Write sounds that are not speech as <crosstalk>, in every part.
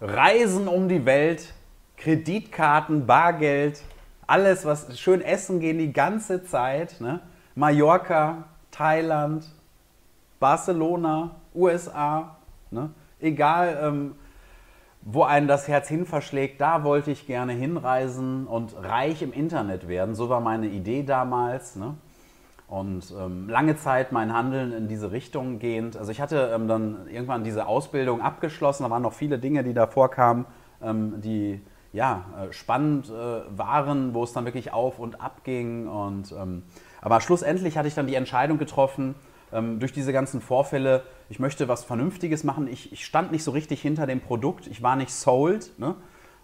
Reisen um die Welt, Kreditkarten, Bargeld, alles, was schön essen gehen die ganze Zeit. Ne? Mallorca, Thailand, Barcelona, USA, ne? egal ähm, wo einen das Herz hin verschlägt, da wollte ich gerne hinreisen und reich im Internet werden. So war meine Idee damals. Ne? Und ähm, lange Zeit mein Handeln in diese Richtung gehend. Also ich hatte ähm, dann irgendwann diese Ausbildung abgeschlossen. Da waren noch viele Dinge, die davor kamen, ähm, die ja, äh, spannend äh, waren, wo es dann wirklich auf und ab ging. Und, ähm, aber schlussendlich hatte ich dann die Entscheidung getroffen, ähm, durch diese ganzen Vorfälle, ich möchte was Vernünftiges machen. Ich, ich, stand nicht so richtig hinter dem Produkt, ich war nicht sold. Ne?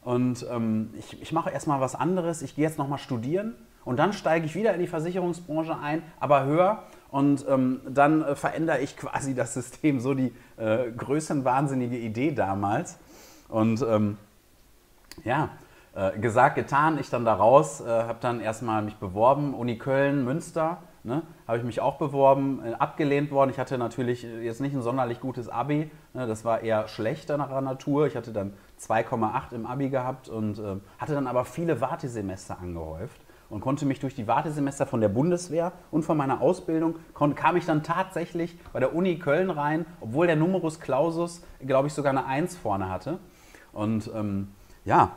Und ähm, ich, ich mache erstmal was anderes, ich gehe jetzt nochmal studieren und dann steige ich wieder in die Versicherungsbranche ein, aber höher. Und ähm, dann äh, verändere ich quasi das System, so die äh, größenwahnsinnige Idee damals. Und ähm, ja, äh, gesagt, getan, ich dann da raus, äh, habe dann erstmal mich beworben, Uni Köln, Münster, ne, habe ich mich auch beworben, äh, abgelehnt worden. Ich hatte natürlich äh, jetzt nicht ein sonderlich gutes Abi, ne, das war eher schlechter nach Natur. Ich hatte dann 2,8 im Abi gehabt und äh, hatte dann aber viele Wartesemester angehäuft und konnte mich durch die Wartesemester von der Bundeswehr und von meiner Ausbildung, kam ich dann tatsächlich bei der Uni Köln rein, obwohl der Numerus Clausus, glaube ich, sogar eine 1 vorne hatte. Und ähm, ja,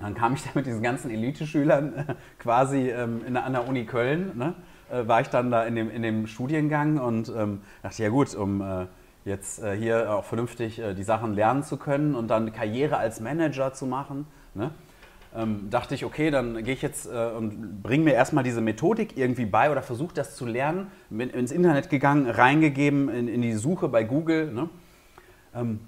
dann kam ich da mit diesen ganzen Elite-Schülern äh, quasi ähm, in, an der Uni Köln, ne, äh, war ich dann da in dem, in dem Studiengang und ähm, dachte, ja gut, um äh, jetzt äh, hier auch vernünftig äh, die Sachen lernen zu können und dann Karriere als Manager zu machen, ne, ähm, dachte ich, okay, dann gehe ich jetzt äh, und bringe mir erstmal diese Methodik irgendwie bei oder versuche das zu lernen, bin ins Internet gegangen, reingegeben in, in die Suche bei Google, ne, ähm,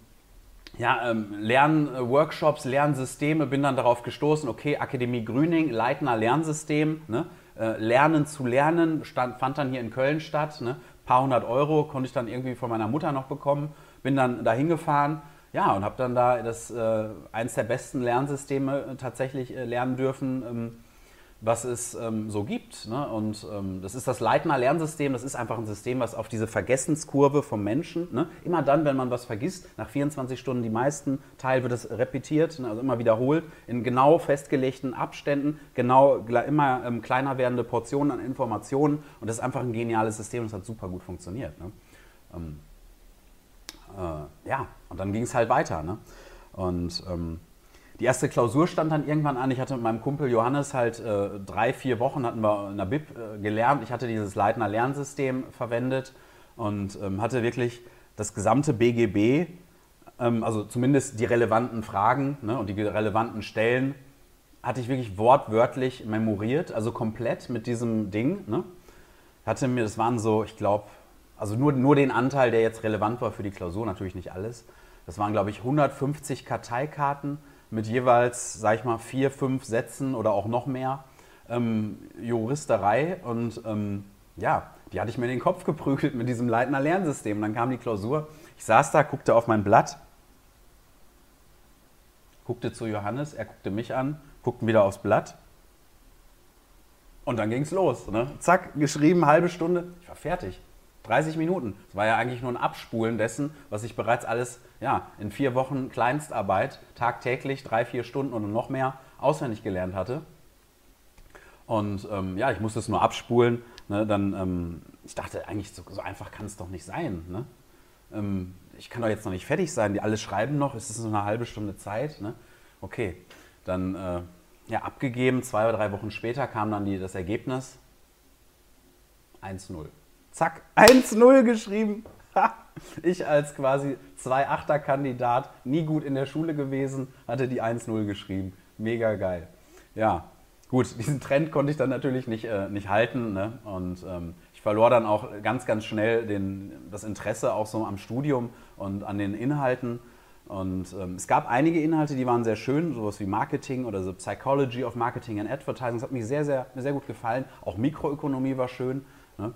ja, ähm, Lernworkshops, Lernsysteme, bin dann darauf gestoßen, okay, Akademie Grüning, Leitner Lernsystem, ne? äh, Lernen zu lernen, stand, fand dann hier in Köln statt, ne? paar hundert Euro konnte ich dann irgendwie von meiner Mutter noch bekommen, bin dann da hingefahren, ja, und habe dann da das, äh, eins der besten Lernsysteme tatsächlich äh, lernen dürfen, ähm, was es ähm, so gibt. Ne? Und ähm, das ist das Leitner Lernsystem. Das ist einfach ein System, was auf diese Vergessenskurve vom Menschen, ne? immer dann, wenn man was vergisst, nach 24 Stunden die meisten Teil wird es repetiert, ne? also immer wiederholt, in genau festgelegten Abständen, genau immer ähm, kleiner werdende Portionen an Informationen. Und das ist einfach ein geniales System. Das hat super gut funktioniert. Ne? Äh, ja, und dann ging es halt weiter. Ne? Und ähm, die erste Klausur stand dann irgendwann an. Ich hatte mit meinem Kumpel Johannes halt äh, drei, vier Wochen hatten wir in der BIP äh, gelernt. Ich hatte dieses Leitner Lernsystem verwendet und ähm, hatte wirklich das gesamte BGB, ähm, also zumindest die relevanten Fragen ne, und die relevanten Stellen, hatte ich wirklich wortwörtlich memoriert, also komplett mit diesem Ding. Ne. Hatte mir, das waren so, ich glaube, also nur, nur den Anteil, der jetzt relevant war für die Klausur, natürlich nicht alles. Das waren, glaube ich, 150 Karteikarten mit jeweils, sag ich mal, vier, fünf Sätzen oder auch noch mehr ähm, Juristerei. Und ähm, ja, die hatte ich mir in den Kopf geprügelt mit diesem Leitner Lernsystem. Dann kam die Klausur. Ich saß da, guckte auf mein Blatt, guckte zu Johannes, er guckte mich an, guckten wieder aufs Blatt. Und dann ging es los. Ne? Zack, geschrieben, halbe Stunde. Ich war fertig. 30 Minuten. Das war ja eigentlich nur ein Abspulen dessen, was ich bereits alles ja, in vier Wochen Kleinstarbeit, tagtäglich, drei, vier Stunden oder noch mehr auswendig gelernt hatte. Und ähm, ja, ich musste es nur abspulen. Ne? Dann, ähm, ich dachte eigentlich, so, so, einfach kann es doch nicht sein. Ne? Ähm, ich kann doch jetzt noch nicht fertig sein. Die alle schreiben noch, es ist so eine halbe Stunde Zeit. Ne? Okay, dann äh, ja, abgegeben. Zwei oder drei Wochen später kam dann die, das Ergebnis 1-0. Zack, 1-0 geschrieben. Ich als quasi 2-8er-Kandidat, nie gut in der Schule gewesen, hatte die 1-0 geschrieben. Mega geil. Ja, gut, diesen Trend konnte ich dann natürlich nicht, äh, nicht halten. Ne? Und ähm, ich verlor dann auch ganz, ganz schnell den, das Interesse auch so am Studium und an den Inhalten. Und ähm, es gab einige Inhalte, die waren sehr schön, sowas wie Marketing oder so Psychology of Marketing and Advertising. Das hat mir sehr, sehr, sehr gut gefallen. Auch Mikroökonomie war schön. Ne?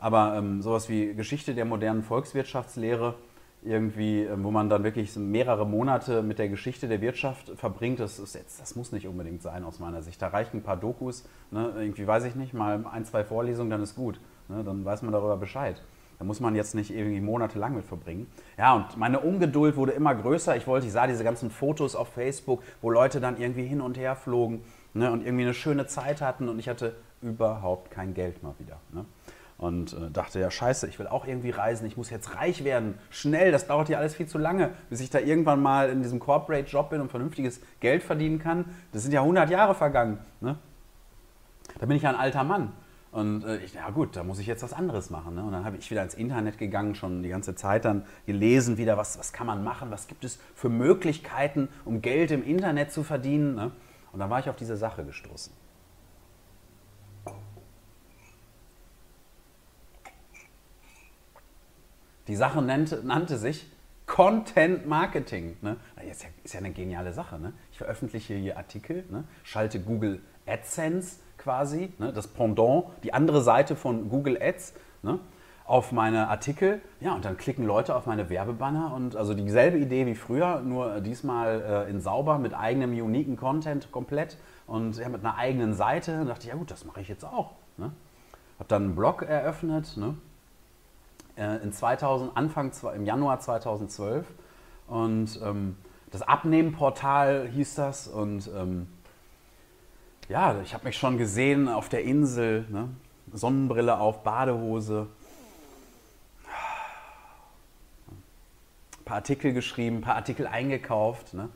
Aber ähm, sowas wie Geschichte der modernen Volkswirtschaftslehre, irgendwie, ähm, wo man dann wirklich mehrere Monate mit der Geschichte der Wirtschaft verbringt, das, ist jetzt, das muss nicht unbedingt sein aus meiner Sicht. Da reichen ein paar Dokus, ne? irgendwie weiß ich nicht, mal ein, zwei Vorlesungen, dann ist gut. Ne? Dann weiß man darüber Bescheid. Da muss man jetzt nicht irgendwie monatelang mit verbringen. Ja, und meine Ungeduld wurde immer größer. Ich wollte, ich sah diese ganzen Fotos auf Facebook, wo Leute dann irgendwie hin und her flogen ne, und irgendwie eine schöne Zeit hatten und ich hatte überhaupt kein Geld mal wieder. Ne? Und äh, dachte, ja, scheiße, ich will auch irgendwie reisen, ich muss jetzt reich werden, schnell, das dauert ja alles viel zu lange, bis ich da irgendwann mal in diesem Corporate-Job bin und vernünftiges Geld verdienen kann. Das sind ja 100 Jahre vergangen. Ne? Da bin ich ja ein alter Mann. Und äh, ich, ja gut, da muss ich jetzt was anderes machen. Ne? Und dann habe ich wieder ins Internet gegangen, schon die ganze Zeit dann gelesen, wieder, was, was kann man machen, was gibt es für Möglichkeiten, um Geld im Internet zu verdienen. Ne? Und dann war ich auf diese Sache gestoßen. Die Sache nannte, nannte sich Content Marketing. Ne? Ist, ja, ist ja eine geniale Sache. Ne? Ich veröffentliche hier Artikel, ne? schalte Google AdSense quasi, ne? das Pendant, die andere Seite von Google Ads ne? auf meine Artikel. Ja, und dann klicken Leute auf meine Werbebanner und also dieselbe Idee wie früher, nur diesmal äh, in sauber mit eigenem uniken Content komplett und ja, mit einer eigenen Seite. Und dachte ich, ja gut, das mache ich jetzt auch. Ne? Habe dann einen Blog eröffnet. Ne? Äh, in 2000, Anfang im Januar 2012 und ähm, das Abnehmenportal hieß das und ähm, ja, ich habe mich schon gesehen auf der Insel, ne? Sonnenbrille auf, Badehose, ein paar Artikel geschrieben, ein paar Artikel eingekauft ne?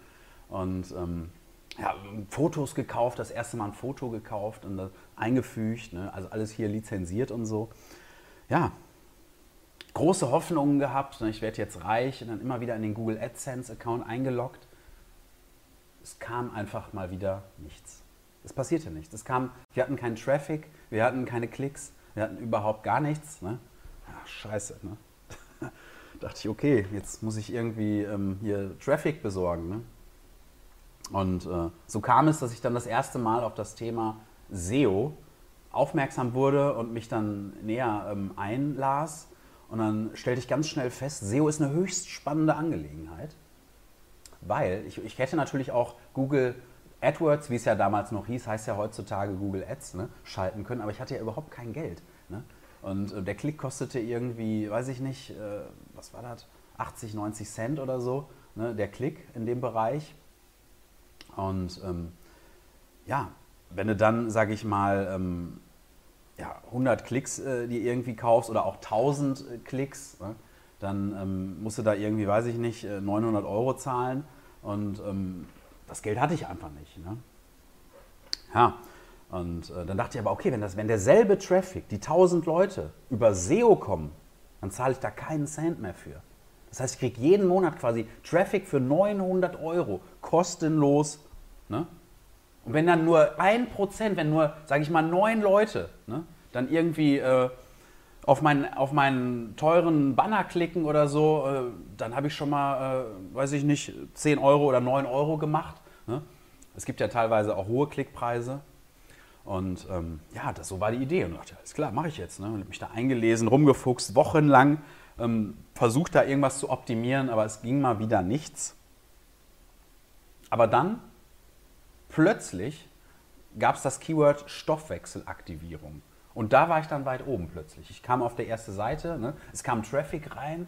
und ähm, ja, Fotos gekauft, das erste Mal ein Foto gekauft und eingefügt, ne? also alles hier lizenziert und so. Ja, große Hoffnungen gehabt, ne, ich werde jetzt reich und dann immer wieder in den Google AdSense-Account eingeloggt. Es kam einfach mal wieder nichts. Es passierte nichts. Es kam, wir hatten keinen Traffic, wir hatten keine Klicks, wir hatten überhaupt gar nichts. Ne? Ja, scheiße. Ne? <laughs> dachte ich, okay, jetzt muss ich irgendwie ähm, hier Traffic besorgen. Ne? Und äh, so kam es, dass ich dann das erste Mal auf das Thema SEO aufmerksam wurde und mich dann näher ähm, einlas und dann stellte ich ganz schnell fest, SEO ist eine höchst spannende Angelegenheit, weil ich, ich hätte natürlich auch Google AdWords, wie es ja damals noch hieß, heißt ja heutzutage Google Ads, ne, schalten können, aber ich hatte ja überhaupt kein Geld. Ne? Und äh, der Klick kostete irgendwie, weiß ich nicht, äh, was war das, 80, 90 Cent oder so, ne, der Klick in dem Bereich. Und ähm, ja, wenn du dann, sage ich mal, ähm, ja, 100 Klicks, äh, die irgendwie kaufst oder auch 1000 äh, Klicks, ne? dann ähm, musst du da irgendwie, weiß ich nicht, 900 äh, Euro zahlen und ähm, das Geld hatte ich einfach nicht. Ne? Ja, und äh, dann dachte ich aber, okay, wenn, das, wenn derselbe Traffic, die 1000 Leute über SEO kommen, dann zahle ich da keinen Cent mehr für. Das heißt, ich kriege jeden Monat quasi Traffic für 900 Euro kostenlos. Ne? Und wenn dann nur ein Prozent, wenn nur, sage ich mal, neun Leute ne, dann irgendwie äh, auf, meinen, auf meinen teuren Banner klicken oder so, äh, dann habe ich schon mal, äh, weiß ich nicht, 10 Euro oder 9 Euro gemacht. Ne? Es gibt ja teilweise auch hohe Klickpreise. Und ähm, ja, das, so war die Idee. Und ich dachte, alles klar, mache ich jetzt. Ne? Und habe mich da eingelesen, rumgefuchst, wochenlang, ähm, versucht da irgendwas zu optimieren, aber es ging mal wieder nichts. Aber dann plötzlich gab es das Keyword Stoffwechselaktivierung. Und da war ich dann weit oben plötzlich. Ich kam auf der erste Seite, ne? es kam Traffic rein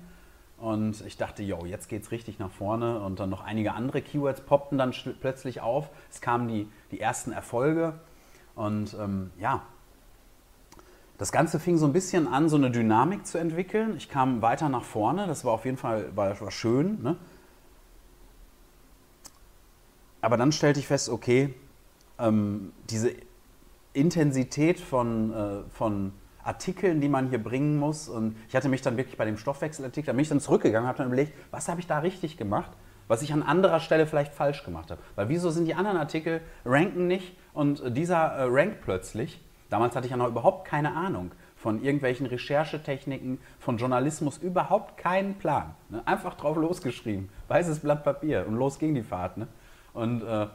und ich dachte, yo, jetzt geht es richtig nach vorne. Und dann noch einige andere Keywords poppten dann plötzlich auf. Es kamen die, die ersten Erfolge. Und ähm, ja, das Ganze fing so ein bisschen an, so eine Dynamik zu entwickeln. Ich kam weiter nach vorne. Das war auf jeden Fall war, war schön. Ne? Aber dann stellte ich fest, okay, ähm, diese Intensität von, äh, von Artikeln, die man hier bringen muss, und ich hatte mich dann wirklich bei dem Stoffwechselartikel, da bin ich dann zurückgegangen, habe dann überlegt, was habe ich da richtig gemacht, was ich an anderer Stelle vielleicht falsch gemacht habe. Weil wieso sind die anderen Artikel ranken nicht und dieser äh, rankt plötzlich? Damals hatte ich ja noch überhaupt keine Ahnung von irgendwelchen Recherchetechniken, von Journalismus, überhaupt keinen Plan. Ne? Einfach drauf losgeschrieben, weißes Blatt Papier und los ging die Fahrt. Ne? Und äh,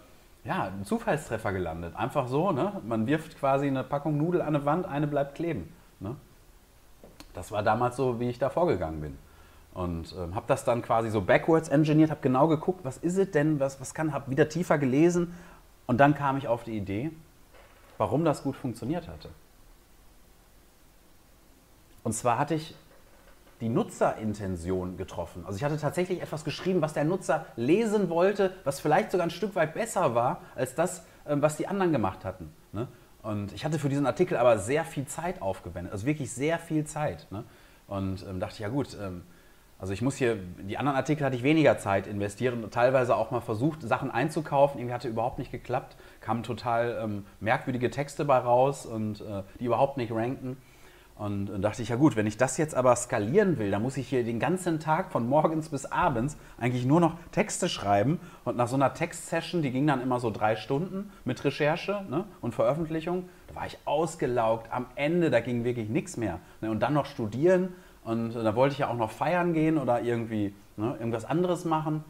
ja, ein Zufallstreffer gelandet. Einfach so, ne? man wirft quasi eine Packung Nudel an eine Wand, eine bleibt kleben. Ne? Das war damals so, wie ich da vorgegangen bin. Und ähm, habe das dann quasi so backwards engineert, habe genau geguckt, was ist es denn, was, was kann, habe wieder tiefer gelesen und dann kam ich auf die Idee, warum das gut funktioniert hatte. Und zwar hatte ich die Nutzerintention getroffen. Also ich hatte tatsächlich etwas geschrieben, was der Nutzer lesen wollte, was vielleicht sogar ein Stück weit besser war als das, ähm, was die anderen gemacht hatten. Ne? Und ich hatte für diesen Artikel aber sehr viel Zeit aufgewendet, also wirklich sehr viel Zeit. Ne? Und ähm, dachte, ja gut, ähm, also ich muss hier, die anderen Artikel hatte ich weniger Zeit investiert und teilweise auch mal versucht, Sachen einzukaufen. Irgendwie hatte überhaupt nicht geklappt. Kamen total merkwürdige Texte bei raus und äh, die überhaupt nicht ranken. Und dann dachte ich, ja gut, wenn ich das jetzt aber skalieren will, dann muss ich hier den ganzen Tag von morgens bis abends eigentlich nur noch Texte schreiben. Und nach so einer Textsession, die ging dann immer so drei Stunden mit Recherche ne, und Veröffentlichung, da war ich ausgelaugt. Am Ende, da ging wirklich nichts mehr. Ne, und dann noch studieren und da wollte ich ja auch noch feiern gehen oder irgendwie ne, irgendwas anderes machen.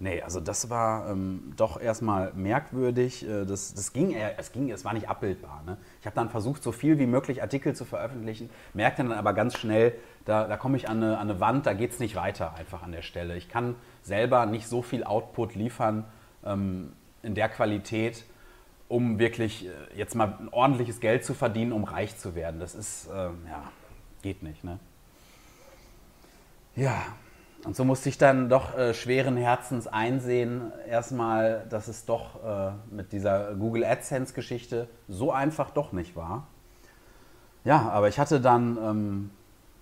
Nee, also das war ähm, doch erstmal merkwürdig. Äh, das, das ging, es ging, es war nicht abbildbar. Ne? Ich habe dann versucht, so viel wie möglich Artikel zu veröffentlichen, merkte dann aber ganz schnell, da, da komme ich an eine, an eine Wand, da geht es nicht weiter einfach an der Stelle. Ich kann selber nicht so viel Output liefern ähm, in der Qualität, um wirklich äh, jetzt mal ein ordentliches Geld zu verdienen, um reich zu werden. Das ist, äh, ja, geht nicht. Ne? Ja, und so musste ich dann doch äh, schweren Herzens einsehen, erstmal, dass es doch äh, mit dieser Google AdSense-Geschichte so einfach doch nicht war. Ja, aber ich hatte dann, ähm,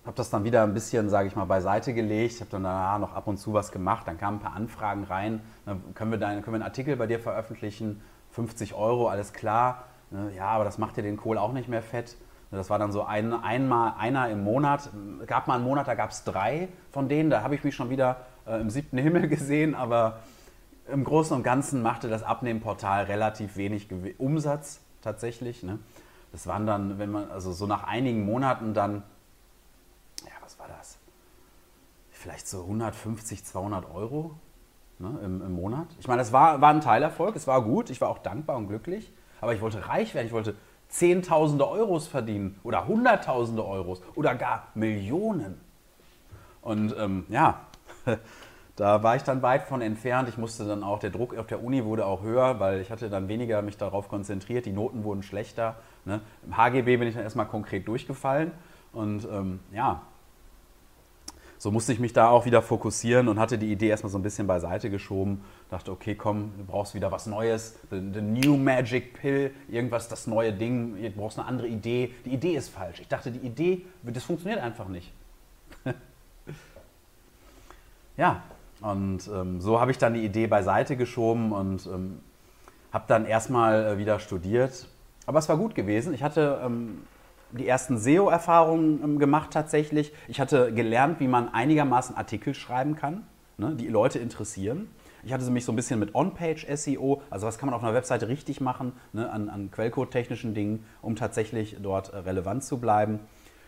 habe das dann wieder ein bisschen, sage ich mal, beiseite gelegt, habe dann danach noch ab und zu was gemacht, dann kamen ein paar Anfragen rein, dann können wir, dann, können wir einen Artikel bei dir veröffentlichen, 50 Euro, alles klar. Ne? Ja, aber das macht dir den Kohl auch nicht mehr fett. Das war dann so ein, einmal einer im Monat. Gab mal einen Monat, da gab es drei von denen. Da habe ich mich schon wieder äh, im siebten Himmel <laughs> gesehen. Aber im Großen und Ganzen machte das Abnehmportal relativ wenig Umsatz tatsächlich. Ne? Das waren dann, wenn man, also so nach einigen Monaten dann, ja, was war das? Vielleicht so 150, 200 Euro ne, im, im Monat. Ich meine, das war, war ein Teilerfolg, es war gut, ich war auch dankbar und glücklich. Aber ich wollte reich werden, ich wollte Zehntausende Euros verdienen oder Hunderttausende Euros oder gar Millionen. Und ähm, ja, <laughs> da war ich dann weit von entfernt. Ich musste dann auch, der Druck auf der Uni wurde auch höher, weil ich hatte dann weniger mich darauf konzentriert. Die Noten wurden schlechter. Ne? Im HGB bin ich dann erstmal konkret durchgefallen. Und ähm, ja, so musste ich mich da auch wieder fokussieren und hatte die Idee erstmal so ein bisschen beiseite geschoben. Dachte, okay, komm, du brauchst wieder was Neues, the, the, new magic pill, irgendwas, das neue Ding, du brauchst eine andere Idee. Die Idee ist falsch. Ich dachte, die Idee, das funktioniert einfach nicht. <laughs> ja, und ähm, so habe ich dann die Idee beiseite geschoben und ähm, habe dann erstmal äh, wieder studiert. Aber es war gut gewesen. Ich hatte ähm, die ersten SEO-Erfahrungen ähm, gemacht tatsächlich. Ich hatte gelernt, wie man einigermaßen Artikel schreiben kann, ne, die Leute interessieren. Ich hatte mich so ein bisschen mit On-Page-SEO, also was kann man auf einer Webseite richtig machen, ne, an, an Quellcode-technischen Dingen, um tatsächlich dort äh, relevant zu bleiben.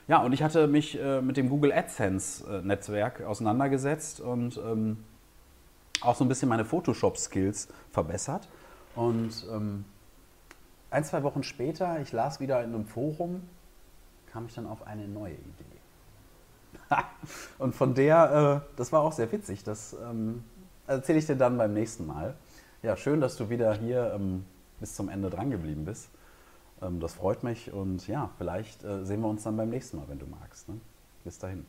Ja, und ich hatte mich äh, mit dem Google AdSense-Netzwerk auseinandergesetzt und ähm, auch so ein bisschen meine Photoshop-Skills verbessert. Und ähm, ein, zwei Wochen später, ich las wieder in einem Forum, kam ich dann auf eine neue Idee. <laughs> und von der, äh, das war auch sehr witzig, das ähm, erzähle ich dir dann beim nächsten Mal. Ja, schön, dass du wieder hier ähm, bis zum Ende dran geblieben bist. Ähm, das freut mich und ja, vielleicht äh, sehen wir uns dann beim nächsten Mal, wenn du magst. Ne? Bis dahin.